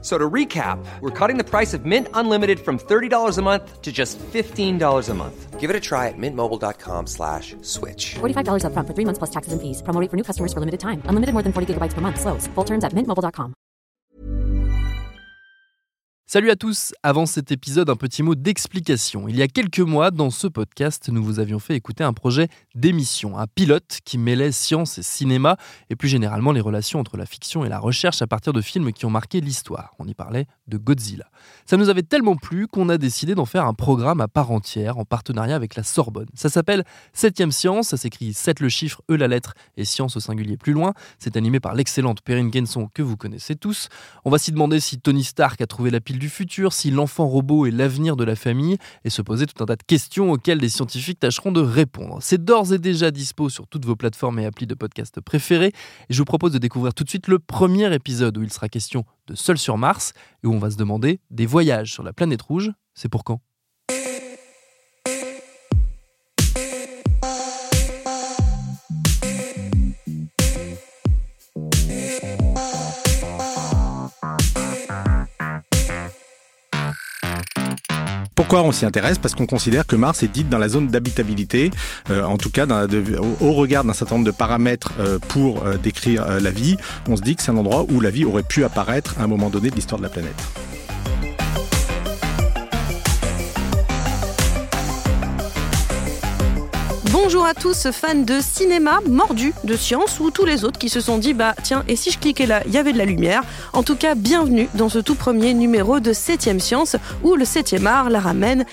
So to recap, we're cutting the price of Mint Unlimited from $30 a month to just $15 a month. Give it a try at mintmobile.com slash switch. $45 upfront for three months plus taxes and fees. Promo rate for new customers for limited time. Unlimited more than 40 gigabytes per month. Slows. Full terms at mintmobile.com. Salut à tous Avant cet épisode, un petit mot d'explication. Il y a quelques mois, dans ce podcast, nous vous avions fait écouter un projet d'émission, un pilote qui mêlait science et cinéma, et plus généralement les relations entre la fiction et la recherche à partir de films qui ont marqué l'histoire. On y parlait de Godzilla. Ça nous avait tellement plu qu'on a décidé d'en faire un programme à part entière en partenariat avec la Sorbonne. Ça s'appelle 7ème Science, ça s'écrit 7 le chiffre, E la lettre et science au singulier plus loin. C'est animé par l'excellente Perrine Genson que vous connaissez tous. On va s'y demander si Tony Stark a trouvé la pile du futur, si l'enfant robot est l'avenir de la famille, et se poser tout un tas de questions auxquelles les scientifiques tâcheront de répondre. C'est d'ores et déjà dispo sur toutes vos plateformes et applis de podcast préférés, et je vous propose de découvrir tout de suite le premier épisode où il sera question de Seul sur Mars, et où on va se demander des voyages sur la planète rouge, c'est pour quand? Pourquoi on s'y intéresse? Parce qu'on considère que Mars est dite dans la zone d'habitabilité, euh, en tout cas au, regard d'un certain nombre de paramètres euh, pour euh, décrire la vie. On se dit que c'est un endroit où la vie aurait pu apparaître à un moment donné de l'histoire de la planète. Bonjour à tous, fans de cinéma, mordus de science ou tous les autres qui se sont dit bah tiens, et si je cliquais là, il y avait de la lumière. En tout cas, bienvenue dans ce tout premier numéro de 7ème Science où le 7ème art la ramène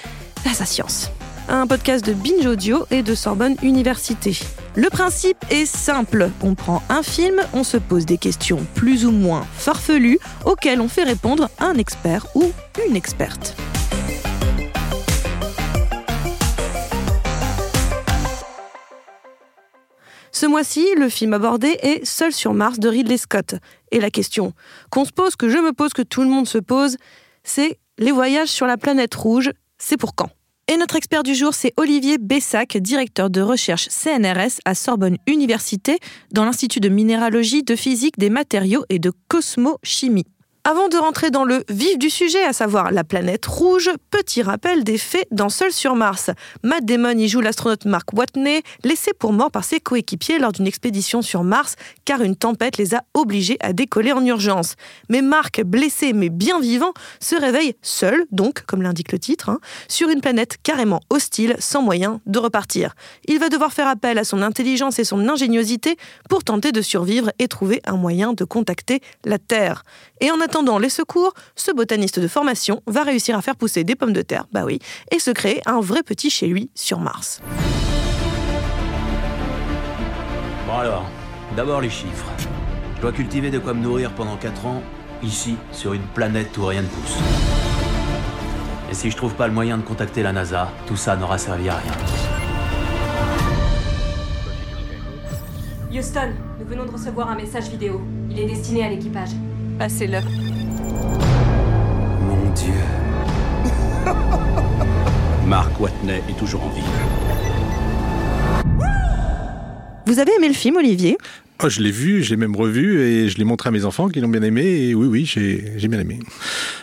à sa science. Un podcast de Binge Audio et de Sorbonne Université. Le principe est simple, on prend un film, on se pose des questions plus ou moins farfelues auxquelles on fait répondre un expert ou une experte. Ce mois-ci, le film abordé est Seul sur Mars de Ridley Scott. Et la question qu'on se pose, que je me pose, que tout le monde se pose, c'est les voyages sur la planète rouge, c'est pour quand? Et notre expert du jour, c'est Olivier Bessac, directeur de recherche CNRS à Sorbonne Université, dans l'Institut de minéralogie, de physique des matériaux et de cosmochimie. Avant de rentrer dans le vif du sujet, à savoir la planète rouge, petit rappel des faits dans Seul sur Mars. Matt Damon y joue l'astronaute Mark Watney, laissé pour mort par ses coéquipiers lors d'une expédition sur Mars, car une tempête les a obligés à décoller en urgence. Mais Mark, blessé mais bien vivant, se réveille seul, donc, comme l'indique le titre, hein, sur une planète carrément hostile, sans moyen de repartir. Il va devoir faire appel à son intelligence et son ingéniosité pour tenter de survivre et trouver un moyen de contacter la Terre. Et en les secours, ce botaniste de formation va réussir à faire pousser des pommes de terre, bah oui, et se créer un vrai petit chez lui sur Mars. Bon alors, d'abord les chiffres. Je dois cultiver de quoi me nourrir pendant 4 ans, ici, sur une planète où rien ne pousse. Et si je trouve pas le moyen de contacter la NASA, tout ça n'aura servi à rien. Houston, nous venons de recevoir un message vidéo. Il est destiné à l'équipage. Passez-le. Mon Dieu. Mark Watney est toujours en vie. Vous avez aimé le film, Olivier? Oh, je l'ai vu, je l'ai même revu et je l'ai montré à mes enfants qui l'ont bien aimé. Et oui, oui, j'ai bien aimé.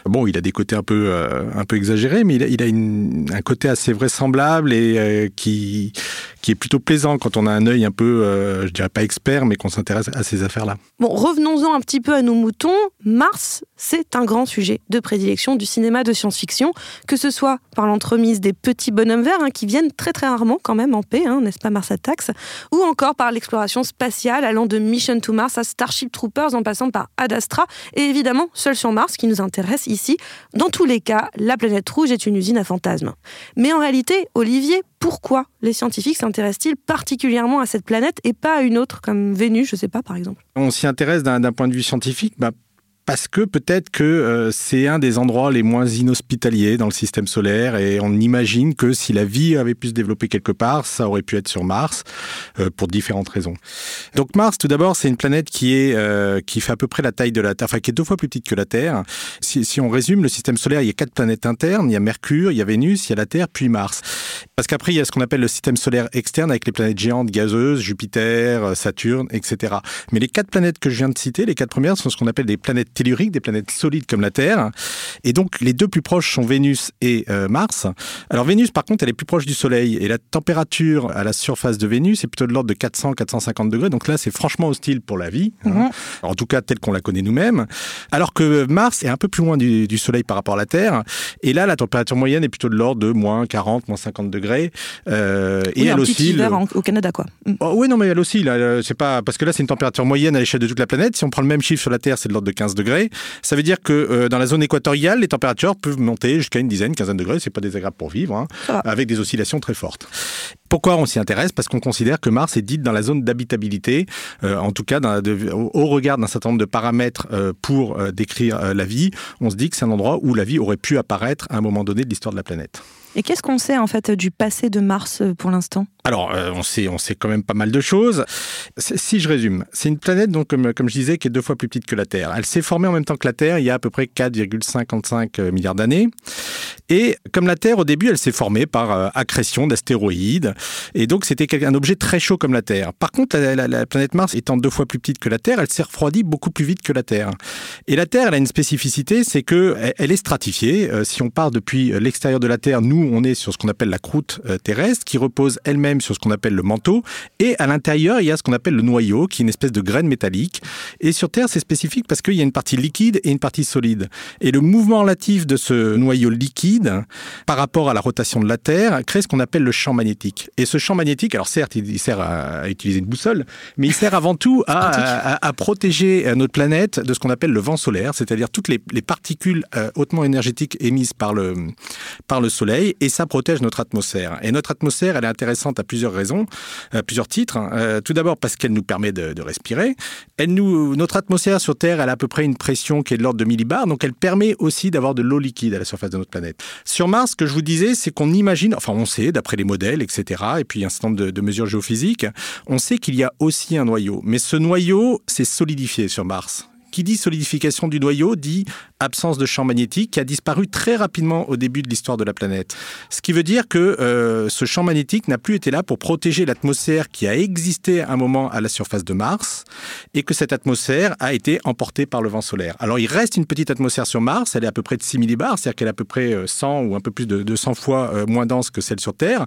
Bon, il a des côtés un peu, euh, un peu exagérés, mais il a, il a une, un côté assez vraisemblable et euh, qui, qui est plutôt plaisant quand on a un œil un peu, euh, je dirais pas expert, mais qu'on s'intéresse à ces affaires-là. Bon, revenons-en un petit peu à nos moutons. Mars, c'est un grand sujet de prédilection du cinéma de science-fiction, que ce soit par l'entremise des petits bonhommes verts hein, qui viennent très très rarement quand même en paix, hein, n'est-ce pas Mars Attacks, ou encore par l'exploration spatiale allant de Mission to Mars à Starship Troopers en passant par Ad Astra et évidemment Seul sur Mars qui nous intéresse ici. Dans tous les cas, la planète rouge est une usine à fantasmes. Mais en réalité, Olivier, pourquoi les scientifiques s'intéressent-ils particulièrement à cette planète et pas à une autre comme Vénus, je sais pas par exemple? On s'y intéresse d'un point de vue scientifique bah, parce que peut-être que euh, c'est un des endroits les moins inhospitaliers dans le système solaire et on imagine que si la vie avait pu se développer quelque part, ça aurait pu être sur Mars euh, pour différentes raisons. Donc Mars, tout d'abord, c'est une planète qui est euh, qui fait à peu près la taille de la Terre, enfin qui est deux fois plus petite que la Terre. Si, si on résume le système solaire, il y a quatre planètes internes. Il y a Mercure, il y a Vénus, il y a la Terre, puis Mars. Parce qu'après, il y a ce qu'on appelle le système solaire externe avec les planètes géantes gazeuses, Jupiter, Saturne, etc. Mais les quatre planètes que je viens de citer, les quatre premières, sont ce qu'on appelle des planètes telluriques, des planètes solides comme la Terre. Et donc, les deux plus proches sont Vénus et euh, Mars. Alors, Vénus, par contre, elle est plus proche du Soleil. Et la température à la surface de Vénus est plutôt de l'ordre de 400-450 degrés. Donc là, c'est franchement hostile pour la vie. hein. En tout cas, telle qu'on la connaît nous-mêmes. Alors que Mars est un peu plus loin du, du Soleil par rapport à la Terre. Et là, la température moyenne est plutôt de l'ordre de moins 40, moins 50 degrés. Euh, Oui, et elle oscille. hiver en- au Canada, quoi. Mm. Oh, oui, non, mais elle aussi, là, euh, c'est pas parce que là, c'est une température moyenne à l'échelle de toute la planète. Si on prend le même chiffre sur la Terre, c'est de l'ordre de 15 degrés. Ça veut dire que euh, dans la zone équatoriale, les températures peuvent monter jusqu'à une dizaine, quinzaine de degrés. C'est pas désagréable pour vivre, hein, avec des oscillations très fortes. Pourquoi on s'y intéresse? Parce qu'on considère que Mars est dite dans la zone d'habitabilité, euh, en tout cas dans- de- au, regard d'un certain nombre de paramètres euh, pour décrire la vie. On se dit que c'est un endroit où la vie aurait pu apparaître à un moment donné de l'histoire de la planète. Et qu'est-ce qu'on sait en fait du passé de Mars euh, pour l'instant? Alors, euh, on sait, on sait quand même pas mal de choses. Si je résume, c'est une planète donc comme, comme je disais qui est deux fois plus petite que la Terre. Elle s'est formée en même temps que la Terre il y a à peu près 4,55 milliards d'années. Et comme la Terre au début, elle s'est formée par euh, accrétion d'astéroïdes. Et donc c'était un objet très chaud comme la Terre. Par contre, la, la- la planète Mars étant deux fois plus petite que la Terre, elle s'est refroidie beaucoup plus vite que la Terre. Et la Terre, elle a une spécificité, c'est que elle- est stratifiée. Euh, si on part depuis euh, l'extérieur de la Terre, nous, on est sur ce qu'on appelle la croûte euh, terrestre, qui repose elle-même sur ce qu'on appelle le manteau. Et à l'intérieur, il y a ce qu'on appelle le noyau, qui est une espèce de graine métallique. Et sur Terre, c'est spécifique parce qu'il y a une partie liquide et une partie solide. Et le mouvement relatif de ce noyau liquide par rapport à la rotation de la Terre crée ce qu'on appelle le champ magnétique. Et ce champ magnétique, alors certes, il sert à, utiliser une boussole, mais il sert avant tout à, à- à protéger euh, notre planète de ce qu'on appelle le vent solaire, c'est-à-dire toutes les, les particules euh, hautement énergétiques émises par le, par le Soleil, et ça protège notre atmosphère. Et notre atmosphère, elle est intéressante à plusieurs raisons, à plusieurs titres. hein. Euh, tout d'abord parce qu'elle nous permet de, respirer. Elle nous, notre atmosphère sur Terre, elle a à peu près une pression qui est de l'ordre de millibars, donc elle permet aussi d'avoir de l'eau liquide à la surface de notre planète. Sur Mars, ce que je vous disais, c'est qu'on imagine, enfin on sait, d'après les modèles, etc., et puis un certain nombre de, de mesures géophysiques, on sait qu'il y a aussi un noyau. Mais ce noyau s'est solidifié sur Mars. Qui dit solidification du noyau dit absence de champ magnétique qui a disparu très rapidement au début de l'histoire de la planète. Ce qui veut dire que euh, ce champ magnétique n'a plus été là pour protéger l'atmosphère qui a existé un moment à la surface de Mars et que cette atmosphère a été emportée par le vent solaire. Alors il reste une petite atmosphère sur Mars, elle est à peu près de 6 millibars, c'est-à-dire qu'elle est à peu près euh, 100 ou un peu plus de, de 100 fois euh, moins dense que celle sur Terre.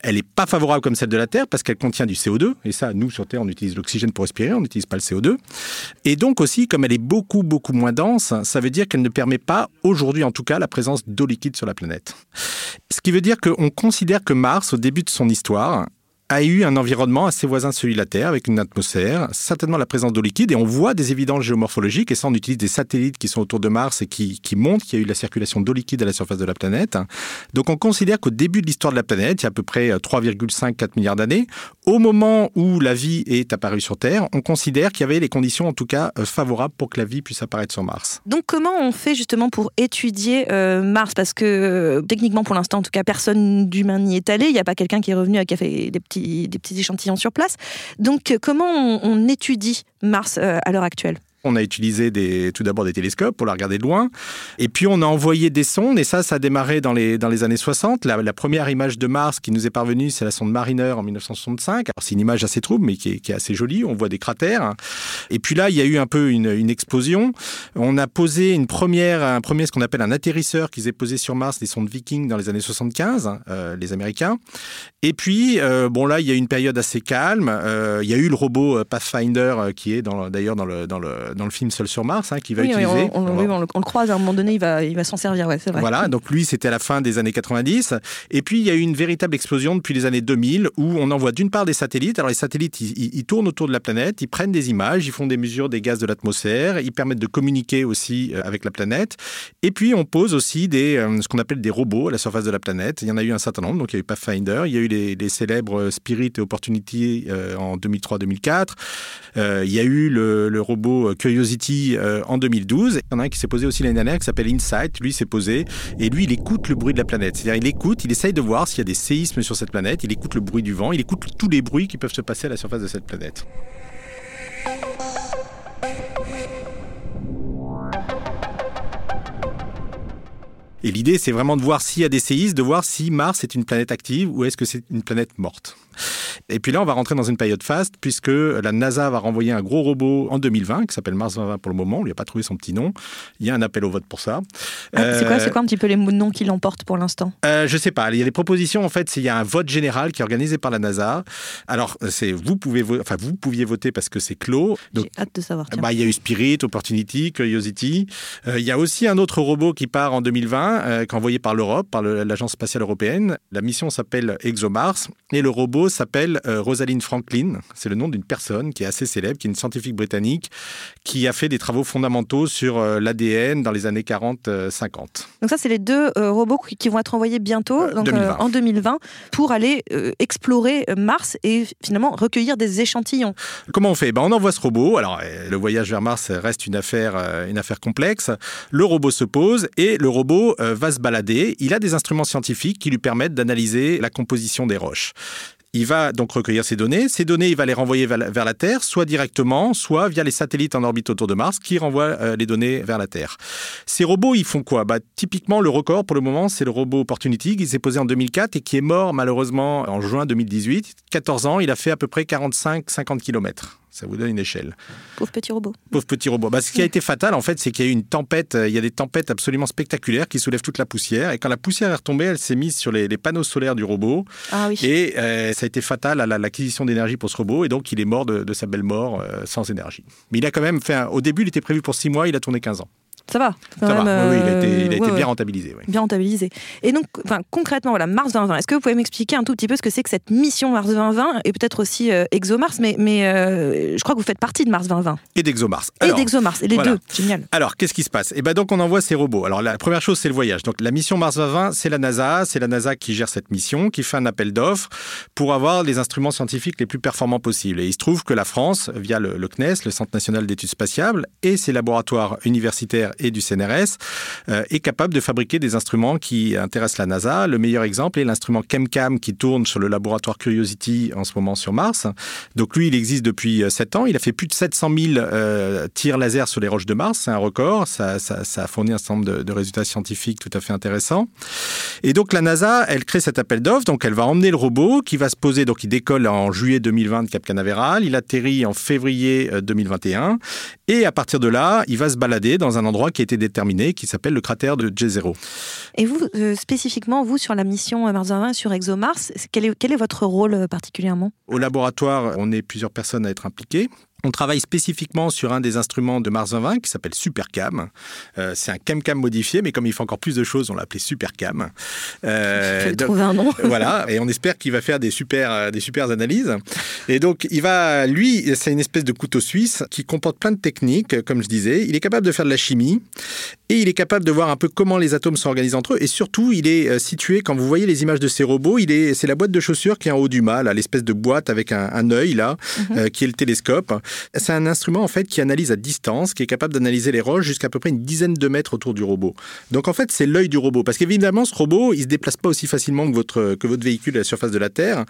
Elle n'est pas favorable comme celle de la Terre parce qu'elle contient du CO2 et ça, nous sur Terre, on utilise l'oxygène pour respirer, on n'utilise pas le CO2. Et donc aussi, comme elle est beaucoup, beaucoup moins dense, ça veut dire qu'elle ne permet pas, aujourd'hui en tout cas, la présence d'eau liquide sur la planète. Ce qui veut dire qu'on considère que Mars, au début de son histoire, a eu un environnement assez voisin de celui de la Terre, avec une atmosphère, certainement la présence d'eau liquide, et on voit des évidences géomorphologiques, et ça on utilise des satellites qui sont autour de Mars et qui, qui montrent qu'il y a eu la circulation d'eau liquide à la surface de la planète. Donc on considère qu'au début de l'histoire de la planète, il y a à peu près 3,5-4 milliards d'années, au moment où la vie est apparue sur Terre, on considère qu'il y avait les conditions en tout cas euh, favorables pour que la vie puisse apparaître sur Mars. Donc comment on fait justement pour étudier euh, Mars? Parce que euh, techniquement pour l'instant en tout cas personne d'humain n'y est allé, il n'y a pas quelqu'un qui est revenu et qui a fait des petits, des petits échantillons sur place. Donc euh, comment on, étudie Mars euh, à l'heure actuelle? On a utilisé des, tout d'abord des télescopes pour la regarder de loin. Et puis on a envoyé des sondes, et ça, ça a démarré dans les, les années 60. La, première image de Mars qui nous est parvenue, c'est la sonde Mariner en 1965. Alors c'est une image assez trouble, mais qui est, qui est assez jolie. On voit des cratères. Et puis là, il y a eu un peu une, explosion. On a posé une première, un premier, ce qu'on appelle un atterrisseur qu'ils aient posé sur Mars, des sondes Viking dans les années 75, euh, les Américains. Et puis, euh, bon là, il y a eu une période assez calme. Euh, il y a eu le robot Pathfinder qui est d'ailleurs dans dans, le, dans le film Seul sur Mars, hein, qui va Oui, utiliser. on, on- oui, on le, on le croise à un moment donné, il va, il va s'en servir, ouais, c'est vrai. Voilà, donc lui, c'était à la fin des années 90. Et puis, il y a eu une véritable explosion depuis les années 2000 où on envoie d'une part des satellites. Alors, les satellites, ils, ils- ils tournent autour de la planète, ils prennent des images, ils font des mesures des gaz de l'atmosphère, ils permettent de communiquer aussi euh, avec la planète. Et puis, on pose aussi des, euh, ce qu'on appelle des robots à la surface de la planète. Il y en a eu un certain nombre. Donc, il y a eu Pathfinder, il y a eu les, les célèbres Spirit et Opportunity euh, en 2003-2004. Euh, il y a eu le, le robot Curiosity euh, en 2012. Il y en a un qui s'est posé aussi l'année dernière qui s'appelle Insight. Lui s'est posé et lui il écoute le bruit de la planète. C'est-à-dire il écoute, il essaye de voir s'il y a des séismes sur cette planète. Il écoute le bruit du vent, il écoute tous les bruits qui peuvent se passer à la surface de cette planète. Et l'idée, c'est vraiment de voir s'il y a des séismes, de voir si Mars est une planète active ou est-ce que c'est une planète morte. Et puis là, on va rentrer dans une période faste puisque la NASA va renvoyer un gros robot en 2020 qui s'appelle Mars 2020 pour le moment. On lui a pas trouvé son petit nom. Il y a un appel au vote pour ça. Ah, c'est quoi, c'est quoi un petit peu les noms qui l'emportent pour l'instant? Euh, Je sais pas. Il y a des propositions. En fait, il y a un vote général qui est organisé par la NASA. Alors, c'est vous pouvez, enfin vous pouviez voter parce que c'est clos. J'ai hâte de savoir. Bah, il y a eu Spirit, Opportunity, Curiosity. Euh, il y a aussi un autre robot qui part en 2020, euh, qui est envoyé par l'Europe, par l'agence spatiale européenne. La mission s'appelle ExoMars et le robot s'appelle euh, Rosalind Franklin. C'est le nom d'une personne qui est assez célèbre, qui est une scientifique britannique, qui a fait des travaux fondamentaux sur euh, l'ADN dans les années 40-50. Euh, donc ça, c'est les deux robots qui vont être envoyés bientôt, donc, en 2020, pour aller explorer Mars et finalement recueillir des échantillons. Comment on fait? Ben, On envoie ce robot. Alors, le voyage vers Mars reste une affaire, une affaire complexe. Le robot se pose et le robot va se balader. Il a des instruments scientifiques qui lui permettent d'analyser la composition des roches. Il va donc recueillir ces données. Ces données, il va les renvoyer vers la Terre, soit directement, soit via les satellites en orbite autour de Mars qui renvoient euh, les données vers la Terre. Ces robots, ils font quoi? Bah, Typiquement, le record pour le moment, c'est le robot Opportunity qui s'est posé en 2004 et qui est mort malheureusement en juin 2018. 14 ans, il a fait à peu près 45-50 km. Ça vous donne une échelle. Pauvre petit robot. Pauvre petit robot. Bah, ce qui a été fatal, en fait, c'est qu'il y a eu une tempête. Euh, il y a des tempêtes absolument spectaculaires qui soulèvent toute la poussière. Et quand la poussière est retombée, elle s'est mise sur les, panneaux solaires du robot. Ah oui. Et euh, ça a fatal à l'acquisition d'énergie pour ce robot. Et donc, il est mort de, sa belle mort euh, sans énergie. Mais il a quand même fait. Au début, il était prévu pour 6 mois. Il a tourné 15 ans. Ça va. ça va. oui, il a été, euh, bien rentabilisé. Bien rentabilisé. Et donc, concrètement, voilà, Mars 2020, est-ce que vous pouvez m'expliquer un tout petit peu ce que c'est que cette mission Mars 2020 et peut-être aussi euh, ExoMars, mais, mais euh, je crois que vous faites partie de Mars 2020. Et d'ExoMars. Et d'ExoMars, les deux. Génial. Alors, qu'est-ce qui se passe? Et eh ben donc, on envoie ces robots. Alors, la première chose, c'est le voyage. Donc, la mission Mars 2020, c'est la NASA. C'est la NASA qui gère cette mission, qui fait un appel d'offres pour avoir les instruments scientifiques les plus performants possibles. Et il se trouve que la France, via le, le CNES, le Centre national d'études spatiales, et ses laboratoires universitaires et du CNRS, euh, est capable de fabriquer des instruments qui intéressent la NASA. Le meilleur exemple est l'instrument ChemCam qui tourne sur le laboratoire Curiosity en ce moment sur Mars. Donc lui, il existe depuis 7 euh, ans. Il a fait plus de 700 000 euh, tirs laser sur les roches de Mars. C'est un record. Ça, a fourni un certain nombre de, résultats scientifiques tout à fait intéressants. Et donc la NASA, elle crée cet appel d'offres. Donc elle va emmener le robot qui va se poser. Donc il décolle en juillet 2020 de Cap Canaveral. Il atterrit en février 2021. Et à partir de là, il va se balader dans un endroit qui a été déterminé qui s'appelle le cratère de J0. Et vous, euh, spécifiquement, vous, sur la mission Mars 20 sur ExoMars, quel est, quel est votre rôle euh, particulièrement? Au laboratoire, on est plusieurs personnes à être impliquées. On travaille spécifiquement sur un des instruments de Mars 20 qui s'appelle Supercam. Euh, c'est un CamCam modifié, mais comme il fait encore plus de choses, on l'a appelé Supercam. Euh, trouver un nom. voilà, et on espère qu'il va faire des super, euh, des super analyses. Et donc, il va, lui, c'est une espèce de couteau suisse qui comporte plein de techniques, comme je disais. Il est capable de faire de la chimie et il est capable de voir un peu comment les atomes s'organisent entre eux. Et surtout, il est euh, situé, quand vous voyez les images de ces robots, il est, c'est la boîte de chaussures qui est en haut du mât, l'espèce de boîte avec un, un œil là, mhm. qui est le télescope. C'est un instrument en fait qui analyse à distance, qui est capable d'analyser les roches jusqu'à peu près une dizaine de mètres autour du robot. Donc en fait, c'est l'œil du robot. Parce qu'évidemment, ce robot, il se déplace pas aussi facilement que votre, que votre véhicule à la surface de la Terre.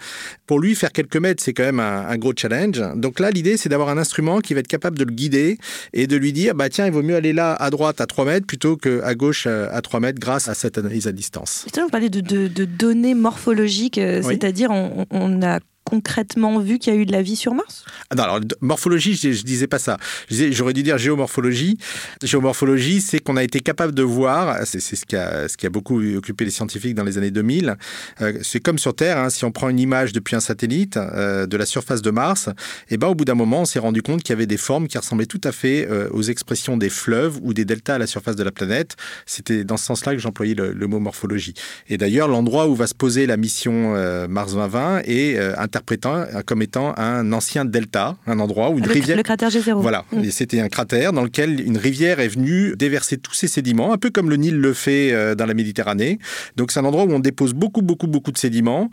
Pour lui, faire quelques mètres, c'est quand même un, gros challenge. Donc là, l'idée, c'est d'avoir un instrument qui va être capable de le guider et de lui dire, bah tiens, il vaut mieux aller là à droite à 3 mètres plutôt qu'à gauche à 3 mètres grâce à cette analyse à distance. Vous parlez de, de, données morphologiques, euh, c'est-à-dire on, on a concrètement vu qu'il y a eu de la vie sur Mars? Ah Non, alors morphologie, je, je disais pas ça. J'aurais dû dire géomorphologie. Géomorphologie, c'est qu'on a été capable de voir, c'est ce, qui a, beaucoup occupé les scientifiques dans les années 2000. Euh, c'est comme sur Terre, hein, si on prend une image depuis un satellite euh, de la surface de Mars, et eh ben, au bout d'un moment, on s'est rendu compte qu'il y avait des formes qui ressemblaient tout à fait euh, aux expressions des fleuves ou des deltas à la surface de la planète. C'était dans ce sens-là que j'employais le, le, mot morphologie. Et d'ailleurs, l'endroit où va se poser la mission Mars 2020 est un interprétant comme étant un ancien delta, un endroit où une le, rivière. le cratère G0. Voilà, Mm. et c'était un cratère dans lequel une rivière est venue déverser tous ses sédiments, un peu comme le Nil le fait euh, dans la Méditerranée. Donc c'est un endroit où on dépose beaucoup, beaucoup, beaucoup de sédiments.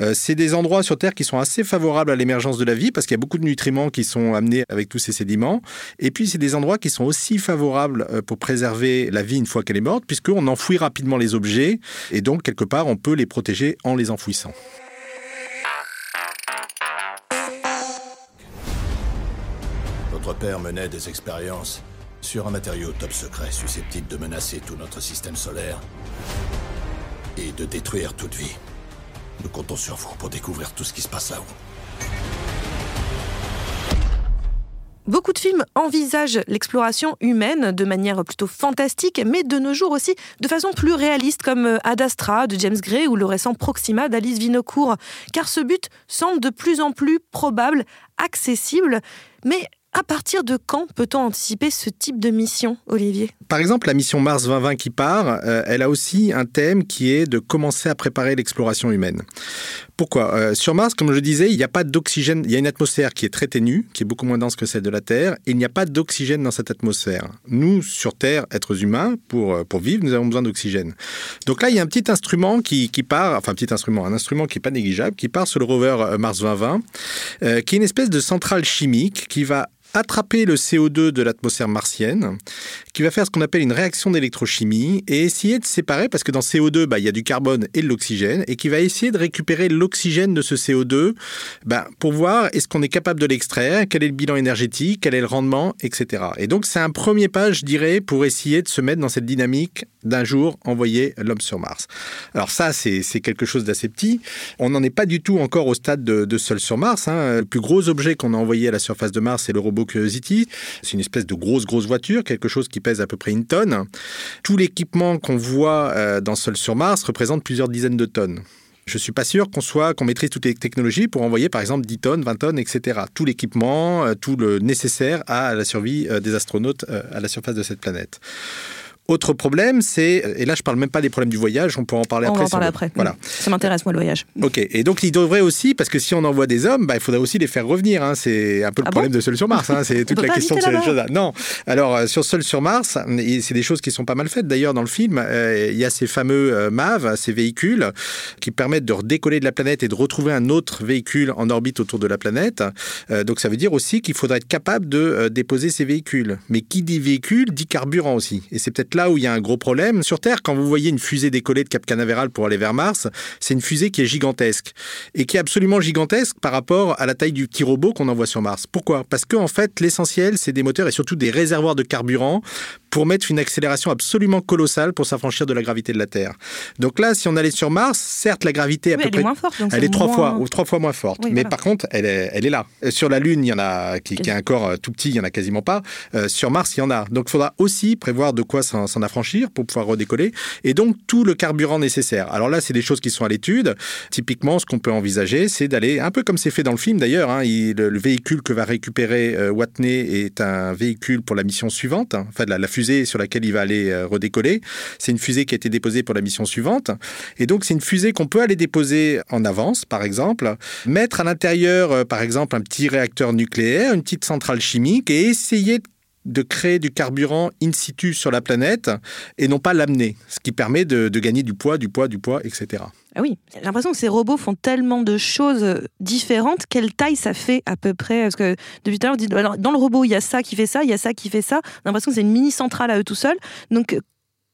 Euh, c'est des endroits sur Terre qui sont assez favorables à l'émergence de la vie parce qu'il y a beaucoup de nutriments qui sont amenés avec tous ces sédiments. Et puis c'est des endroits qui sont aussi favorables euh, pour préserver la vie une fois qu'elle est morte, puisqu'on enfouit rapidement les objets et donc quelque part on peut les protéger en les enfouissant. Votre père menait des expériences sur un matériau top secret susceptible de menacer tout notre système solaire et de détruire toute vie. Nous comptons sur vous pour découvrir tout ce qui se passe là-haut. Beaucoup de films envisagent l'exploration humaine de manière plutôt fantastique, mais de nos jours aussi de façon plus réaliste, comme euh, Ad Astra de James Gray ou le récent Proxima d'Alice Vinocourt. Car ce but semble de plus en plus probable, accessible. Mais à partir de quand peut-on anticiper ce type de mission, Olivier? Par exemple, la mission Mars 2020 qui part, euh, elle a aussi un thème qui est de commencer à préparer l'exploration humaine. Pourquoi? Euh, Sur Mars, comme je disais, il n'y a pas d'oxygène. Il y a une atmosphère qui est très ténue, qui est beaucoup moins dense que celle de la Terre, et il n'y a pas d'oxygène dans cette atmosphère. Nous, sur Terre, êtres humains, pour, euh, pour vivre, nous avons besoin d'oxygène. Donc là, il y a un petit instrument qui, qui part, enfin un petit instrument, un instrument qui n'est pas négligeable, qui part sur le rover Mars 2020, euh, qui est une espèce de centrale chimique qui va attraper le CO2 de l'atmosphère martienne, qui va faire ce qu'on appelle une réaction d'électrochimie et essayer de séparer, parce que dans CO2, bah, il y a du carbone et de l'oxygène, et qui va essayer de récupérer l'oxygène de ce CO2 bah, pour voir est-ce qu'on est capable de l'extraire, quel est le bilan énergétique, quel est le rendement, etc. Et donc c'est un premier pas, je dirais, pour essayer de se mettre dans cette dynamique d'un jour envoyer l'homme sur Mars. Alors ça, c'est quelque chose d'assez petit. On n'en est pas du tout encore au stade de, de seul sur Mars. hein. Le plus gros objet qu'on a envoyé à la surface de Mars, c'est le robot Curiosity. C'est une espèce de grosse, grosse voiture, quelque chose qui pèse à peu près une tonne. Tout l'équipement qu'on voit euh, dans Seul sur Mars représente plusieurs dizaines de tonnes. Je suis pas sûr qu'on soit qu'on maîtrise toutes les technologies pour envoyer par exemple 10 tonnes, 20 tonnes, etc. Tout l'équipement, euh, tout le nécessaire à la survie euh, des astronautes euh, à la surface de cette planète. Autre problème, c'est et là je parle même pas des problèmes du voyage, on pourra en parler On après. va en parler après. Voilà. Ça m'intéresse, moi, le voyage. Ok, et donc il devrait aussi, parce que si on envoie des hommes, bah, il faudrait aussi les faire revenir. hein. C'est un peu le Ah problème bon de Seul sur Mars. hein. C'est toute peut la question de ces choses-là. Non, alors euh, sur Seul sur Mars, c'est des choses qui sont pas mal faites d'ailleurs dans le film. euh, il y a ces fameux euh, MAV, ces véhicules qui permettent de redécoller de la planète et de retrouver un autre véhicule en orbite autour de la planète. Donc ça veut dire aussi qu'il faudrait être capable de déposer ces véhicules. Mais qui dit véhicule dit carburant aussi. Et c'est peut-être là où il y a un gros problème. Sur Terre, quand vous voyez une fusée décoller de Cap Canaveral pour aller vers Mars, c'est une fusée qui est gigantesque et qui est absolument gigantesque par rapport à la taille du petit robot qu'on envoie sur Mars. Pourquoi? Parce qu'en fait, l'essentiel, c'est des moteurs et surtout des réservoirs de carburant pour mettre une accélération absolument colossale pour s'affranchir de la gravité de la Terre. Donc là, si on allait sur Mars, certes, la gravité est à Oui, peu elle près est moins forte. Elle est trois moins- fois ou trois fois moins forte, Oui, mais voilà. par contre, elle est, elle est là. Euh, Sur la Lune, il y en a qui, qui est encore euh, tout petit, il y en a quasiment pas. Euh, sur Mars, il y en a. Donc, il faudra aussi prévoir de quoi s'en affranchir pour pouvoir redécoller, et donc tout le carburant nécessaire. Alors là, c'est des choses qui sont à l'étude. Typiquement, ce qu'on peut envisager, c'est d'aller un peu comme c'est fait dans le film d'ailleurs. hein, le, le véhicule que va récupérer euh, Watney est un véhicule pour la mission suivante, hein, enfin la, la sur laquelle il va aller euh, redécoller. C'est une fusée qui a été déposée pour la mission suivante. Et donc, c'est une fusée qu'on peut aller déposer en avance, par exemple, mettre à l'intérieur, euh, par exemple, un petit réacteur nucléaire, une petite centrale chimique et essayer de créer du carburant in situ sur la planète et non pas l'amener, ce qui permet de, de gagner du poids, du poids, du poids, etc. Ah oui, j'ai l'impression que ces robots font tellement de choses euh, différentes. Quelle taille ça fait à peu près? Parce que depuis tout à l'heure, vous dites, alors, dans le robot, il y a ça qui fait ça, il y a ça qui fait ça. A l'impression que c'est une mini centrale à eux tout seuls. Donc,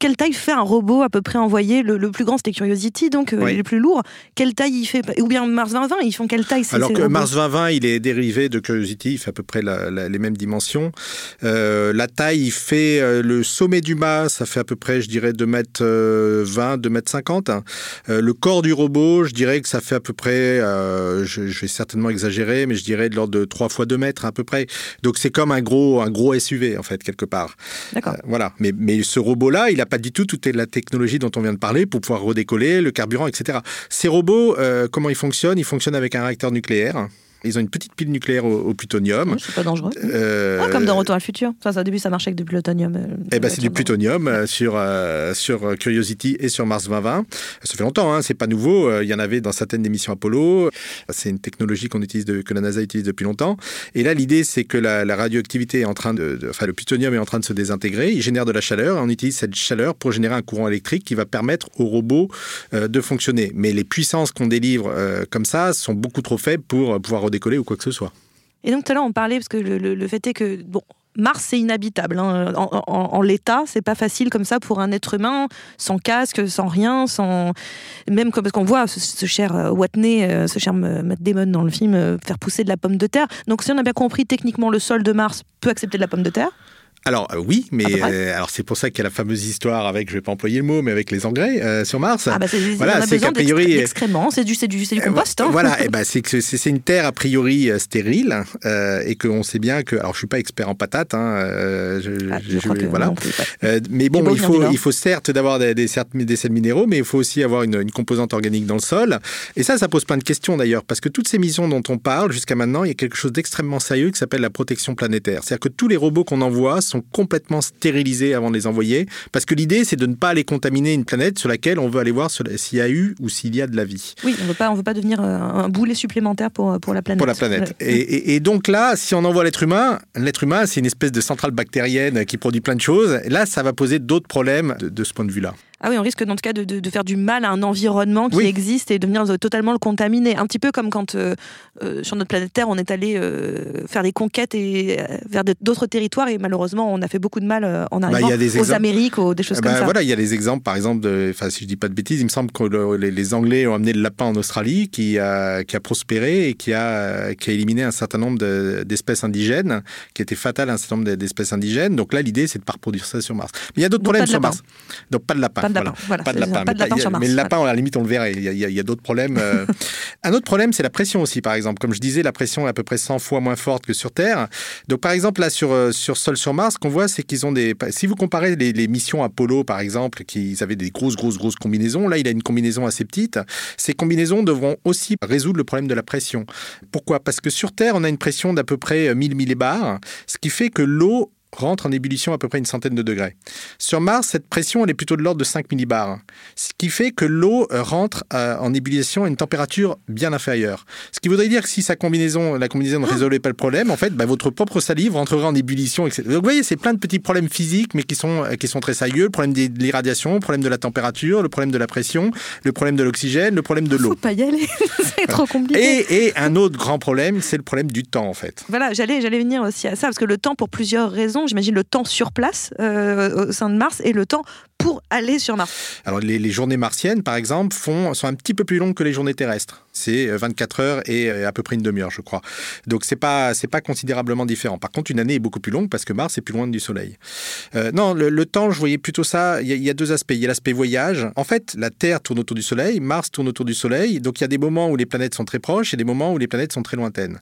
quelle taille fait un robot à peu près envoyé le, le plus grand, c'était Curiosity, donc euh, Oui. le plus lourd. Quelle taille il fait? Ou bien Mars 2020, ils font quelle taille? Alors que Mars 2020, il est dérivé de Curiosity, il fait à peu près la- la- les mêmes dimensions. Euh, la taille, il fait euh, le sommet du mât, ça fait à peu près, je dirais, 2 mètres euh, 20, 2 mètres 50. Euh, le corps du robot, je dirais que ça fait à peu près, je, je vais certainement exagérer, mais je dirais de l'ordre de 3 fois 2 mètres à peu près. Donc c'est comme un gros, un gros SUV, en fait, quelque part. D'accord. Voilà. Mais, mais ce robot-là, il n'a pas du tout toute la technologie dont on vient de parler pour pouvoir redécoller, le carburant, etc. Ces robots, euh, comment ils fonctionnent? Ils fonctionnent avec un réacteur nucléaire. Ils ont une petite pile nucléaire au, au plutonium. C'est pas dangereux. Euh, Ah, comme dans Retour à le futur. Ça, ça, au début, ça marchait avec du plutonium. euh, Eh ben, c'est du plutonium euh, sur, euh, sur Curiosity et sur Mars 2020. Ça fait longtemps, hein, c'est pas nouveau. Il y en avait dans certaines des missions Apollo. C'est une technologie qu'on utilise de- que la NASA utilise depuis longtemps. Et là, l'idée, c'est que la, la radioactivité est en train de, de- Enfin, le plutonium est en train de se désintégrer. Il génère de la chaleur et on utilise cette chaleur pour générer un courant électrique qui va permettre aux robots euh, de fonctionner. Mais les puissances qu'on délivre comme ça sont beaucoup trop faibles pour pouvoir redécoller ou quoi que ce soit. Et donc tout à l'heure, on parlait, parce que le, fait est que, bon, Mars, c'est inhabitable. hein. En, l'état, c'est pas facile comme ça pour un être humain, sans casque, sans rien, sans. Même comme, parce qu'on voit ce, ce cher euh, Watney, euh, ce cher euh, Matt Damon dans le film, faire pousser de la pomme de terre. Donc si on a bien compris, techniquement, le sol de Mars peut accepter de la pomme de terre. Alors euh, oui, mais euh, alors c'est pour ça qu'il y a la fameuse histoire avec, je vais pas employer le mot, mais avec les engrais euh, sur Mars. Ah bah c'est, Voilà, a priori, d'excré- d'excréments, c'est du, c'est du, c'est du Euh, compost. hein. Voilà, et ben c'est que c'est c'est une terre a priori euh, stérile euh, et qu'on sait bien que alors je suis pas expert en patates, hein, euh, je, Ah, je- je que voilà. non. Euh, mais bon, il faut il faut certes d'avoir des, des, certes des sels minéraux, mais il faut aussi avoir une, une composante organique dans le sol. Et ça, ça pose plein de questions d'ailleurs, parce que toutes ces missions dont on parle jusqu'à maintenant, il y a quelque chose d'extrêmement sérieux qui s'appelle la protection planétaire. C'est-à-dire que tous les robots qu'on envoie sont complètement stérilisés avant de les envoyer, parce que l'idée c'est de ne pas aller contaminer une planète sur laquelle on veut aller voir s'il y a eu ou s'il y a de la vie. Oui, on veut pas, on veut pas devenir euh, un boulet supplémentaire pour, pour la planète. Pour la planète. Ouais. Et, et- et donc là, si on envoie l'être humain, l'être humain, c'est une espèce de centrale bactérienne qui produit plein de choses. Là, ça va poser d'autres problèmes de, de ce point de vue-là. Ah oui, on risque dans tout cas de, de- de faire du mal à un environnement qui Oui. existe et de venir totalement le contaminer. Un petit peu comme quand euh, euh, sur notre planète Terre, on est allé euh, faire des conquêtes et, vers d'autres territoires et malheureusement, on a fait beaucoup de mal en arrivant il y a des aux. Amériques ou des choses Eh comme ben, ça. voilà, il y a des exemples, par exemple, de, enfin, si je dis pas de bêtises, il me semble que le- les, les Anglais ont amené le lapin en Australie, qui a, qui a prospéré et qui a, qui a éliminé un certain nombre de- d'espèces indigènes, qui étaient fatales à un certain nombre d'espèces indigènes. Donc là, l'idée, c'est de pas reproduire ça sur Mars. Mais il y a d'autres problèmes sur. Mars. Donc pas de lapin. Pas de lapin, voilà, Pas de lapin. ça, pas de Mais lapin sur Mars, Mais le lapin, à la limite, on le verrait. Il y a, d'autres problèmes. euh. un autre problème, c'est la pression aussi, par exemple. Comme je disais, la pression est à peu près 100 fois moins forte que sur Terre. Donc, par exemple, là, sur, euh, sur Sol sur Mars, ce qu'on voit, c'est qu'ils ont des. Si vous comparez les, les missions Apollo, par exemple, qui avaient des grosses, grosses, grosses combinaisons, là, il a une combinaison assez petite. Ces combinaisons devront aussi résoudre le problème de la pression. Pourquoi? Parce que sur Terre, on a une pression d'à peu près euh, 1000 millibars, ce qui fait que l'eau rentre en ébullition à peu près une centaine de degrés. Sur Mars, cette pression, elle est plutôt de l'ordre de 5 millibars, ce qui fait que l'eau euh, rentre euh, en ébullition à une température bien inférieure. Ce qui voudrait dire que si sa combinaison, la combinaison ne résolvait pas le problème, en fait, bah, votre propre salive rentrerait en ébullition, etc. Donc vous voyez, c'est plein de petits problèmes physiques, mais qui sont, euh, qui sont très sérieux. Le problème de l'irradiation, le problème de la température, le problème de la pression, le problème de l'oxygène, le problème de Faut l'eau. pas y aller, c'est trop compliqué. Et, et un autre grand problème, c'est le problème du temps, en fait. Voilà, j'allais venir aussi à ça, parce que le temps, pour plusieurs raisons, j'imagine le temps sur place euh, au sein de Mars et le temps pour aller sur Mars. Alors les, journées martiennes, par exemple, font, sont un petit peu plus longues que les journées terrestres. C'est euh, 24 heures et euh, à peu près une demi-heure, je crois. Donc c'est pas pas considérablement différent. Par contre, une année est beaucoup plus longue parce que Mars est plus loin du Soleil. Euh, non, le, temps, je voyais plutôt ça. Il y, y a deux aspects. Il y a l'aspect voyage. En fait, la Terre tourne autour du Soleil, Mars tourne autour du Soleil. Donc il y a des moments où les planètes sont très proches et des moments où les planètes sont très lointaines.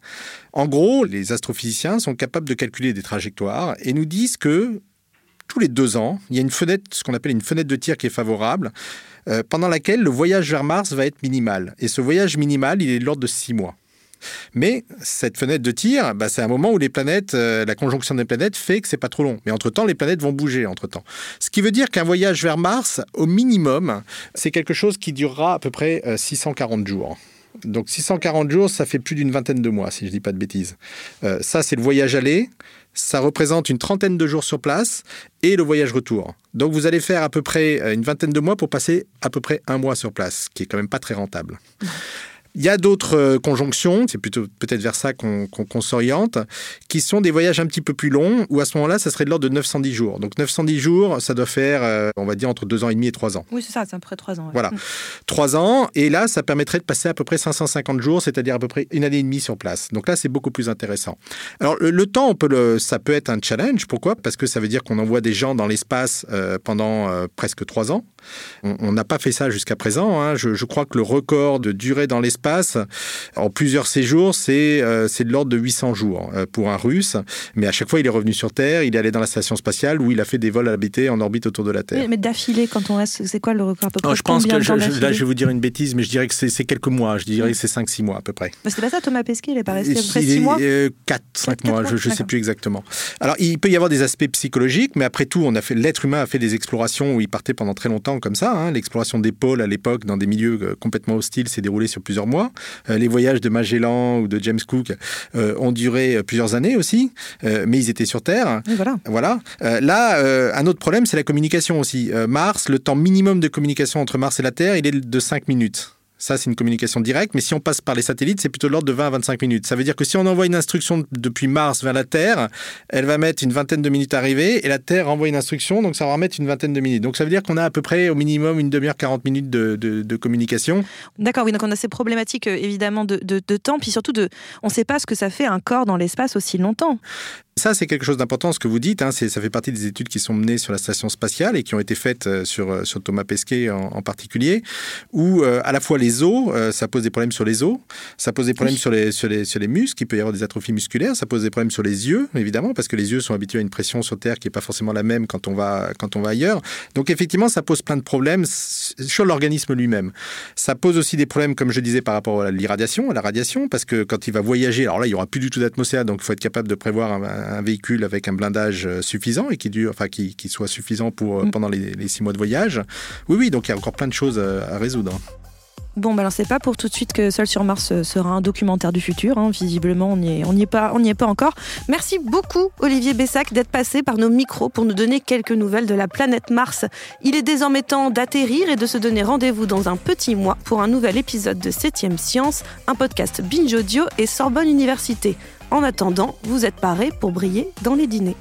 En gros, les astrophysiciens sont capables de calculer des trajectoires et nous disent que tous les deux ans, il y a une fenêtre, ce qu'on appelle une fenêtre de tir qui est favorable, euh, pendant laquelle le voyage vers Mars va être minimal. Et ce voyage minimal, il est de l'ordre de six mois. Mais cette fenêtre de tir, bah, c'est un moment où les planètes, euh, la conjonction des planètes fait que c'est pas trop long. Mais entre-temps, les planètes vont bouger entre-temps. Ce qui veut dire qu'un voyage vers Mars, au minimum, c'est quelque chose qui durera à peu près euh, 640 jours. Donc 640 jours, ça fait plus d'une vingtaine de mois, si je dis pas de bêtises. Euh, ça, c'est le voyage aller. Ça représente une trentaine de jours sur place et le voyage retour. Donc vous allez faire à peu près euh, une vingtaine de mois pour passer à peu près un mois sur place, ce qui est quand même pas très rentable. Il y a d'autres euh, conjonctions, c'est plutôt peut-être vers ça qu'on s'oriente, qui sont des voyages un petit peu plus longs, où à ce moment-là, ça serait de l'ordre de 910 jours. Donc 910 jours, ça doit faire, euh, on va dire, entre deux ans et demi et trois ans. Oui, c'est ça, c'est à peu près trois ans. ouais. Voilà, trois ans, et là, ça permettrait de passer à peu près 550 jours, c'est-à-dire à peu près une année et demie sur place. Donc là, c'est beaucoup plus intéressant. Alors, le, le temps, on peut le, ça peut être un challenge. Pourquoi? Parce que ça veut dire qu'on envoie des gens dans l'espace euh, pendant euh, presque trois ans. On on n'a pas fait ça jusqu'à présent. hein. Je, je crois que le record de durée dans l'espace l'espace. En plusieurs séjours, c'est euh, c'est de l'ordre de 800 jours euh, pour un Russe. Mais à chaque fois, il est revenu sur Terre, il est allé dans la station spatiale où il a fait des vols habités en orbite autour de la Terre. Mais, mais d'affilée, quand on reste, c'est quoi le record à peu près Oh, je pense que je- je- là, je vais vous dire une bêtise, mais je dirais que c'est c'est quelques mois. Je dirais que c'est 5-6 mois à peu près. Mais C'était pas ça, Thomas Pesquet, il est pas resté à peu près Il 6 est, mois euh, 4, 5 Quatre mois, mois, je ne sais plus exactement. Alors, il peut y avoir des aspects psychologiques, mais après tout, on a fait l'être humain a fait des explorations où il partait pendant très longtemps comme ça. hein. L'exploration des pôles à l'époque, dans des milieux euh, complètement hostiles, s'est déroulée sur plusieurs mois. Euh, les voyages de Magellan ou de James Cook euh, ont duré euh, plusieurs années aussi, mais ils étaient sur Terre. Voilà. Voilà. Là, un autre problème, c'est la communication aussi. Mars, le temps minimum de communication entre Mars et la Terre, il est de 5 minutes. Ça, c'est une communication directe, mais si on passe par les satellites, c'est plutôt de l'ordre de 20 à 25 minutes. Ça veut dire que si on envoie une instruction depuis Mars vers la Terre, elle va mettre une vingtaine de minutes à arriver, et la Terre envoie une instruction, donc ça va remettre une vingtaine de minutes. Donc ça veut dire qu'on a à peu près au minimum une demi-heure, 40 minutes de, de- de communication. D'accord, oui, donc on a ces problématiques euh, évidemment de, temps, puis surtout de, on ne sait pas ce que ça fait un corps dans l'espace aussi longtemps. Ça, c'est quelque chose d'important, ce que vous dites. Hein, ça fait partie des études qui sont menées sur la station spatiale et qui ont été faites euh, sur, euh, sur Thomas Pesquet en, en particulier, où euh, à la fois les os, euh, ça pose des problèmes sur les os, ça pose des problèmes sur, les, sur, les, sur les muscles, il peut y avoir des atrophies musculaires, ça pose des problèmes sur les yeux, évidemment, parce que les yeux sont habitués à une pression sur Terre qui n'est pas forcément la même quand on va, quand on va ailleurs. Donc effectivement, ça pose plein de problèmes sur l'organisme lui-même. Ça pose aussi des problèmes, comme je disais, par rapport à l'irradiation, à la radiation, parce que quand il va voyager, alors là, il n'y aura plus du tout d'atmosphère, donc il faut être capable de prévoir un, un véhicule avec un blindage euh, suffisant et qui dure, enfin, qui, qui soit suffisant pour euh, Mm. pendant les, les six mois de voyage. Oui, oui, donc il y a encore plein de choses à résoudre. Bon, bah alors c'est pas pour tout de suite que Seul sur Mars euh, sera un documentaire du futur. hein. Visiblement, on n'y est, pas, est pas encore. Merci beaucoup, Olivier Bessac, d'être passé par nos micros pour nous donner quelques nouvelles de la planète Mars. Il est désormais temps d'atterrir et de se donner rendez-vous dans un petit mois pour un nouvel épisode de 7ème Science, un podcast Binge Audio et Sorbonne Université. En attendant, vous êtes parés pour briller dans les dîners.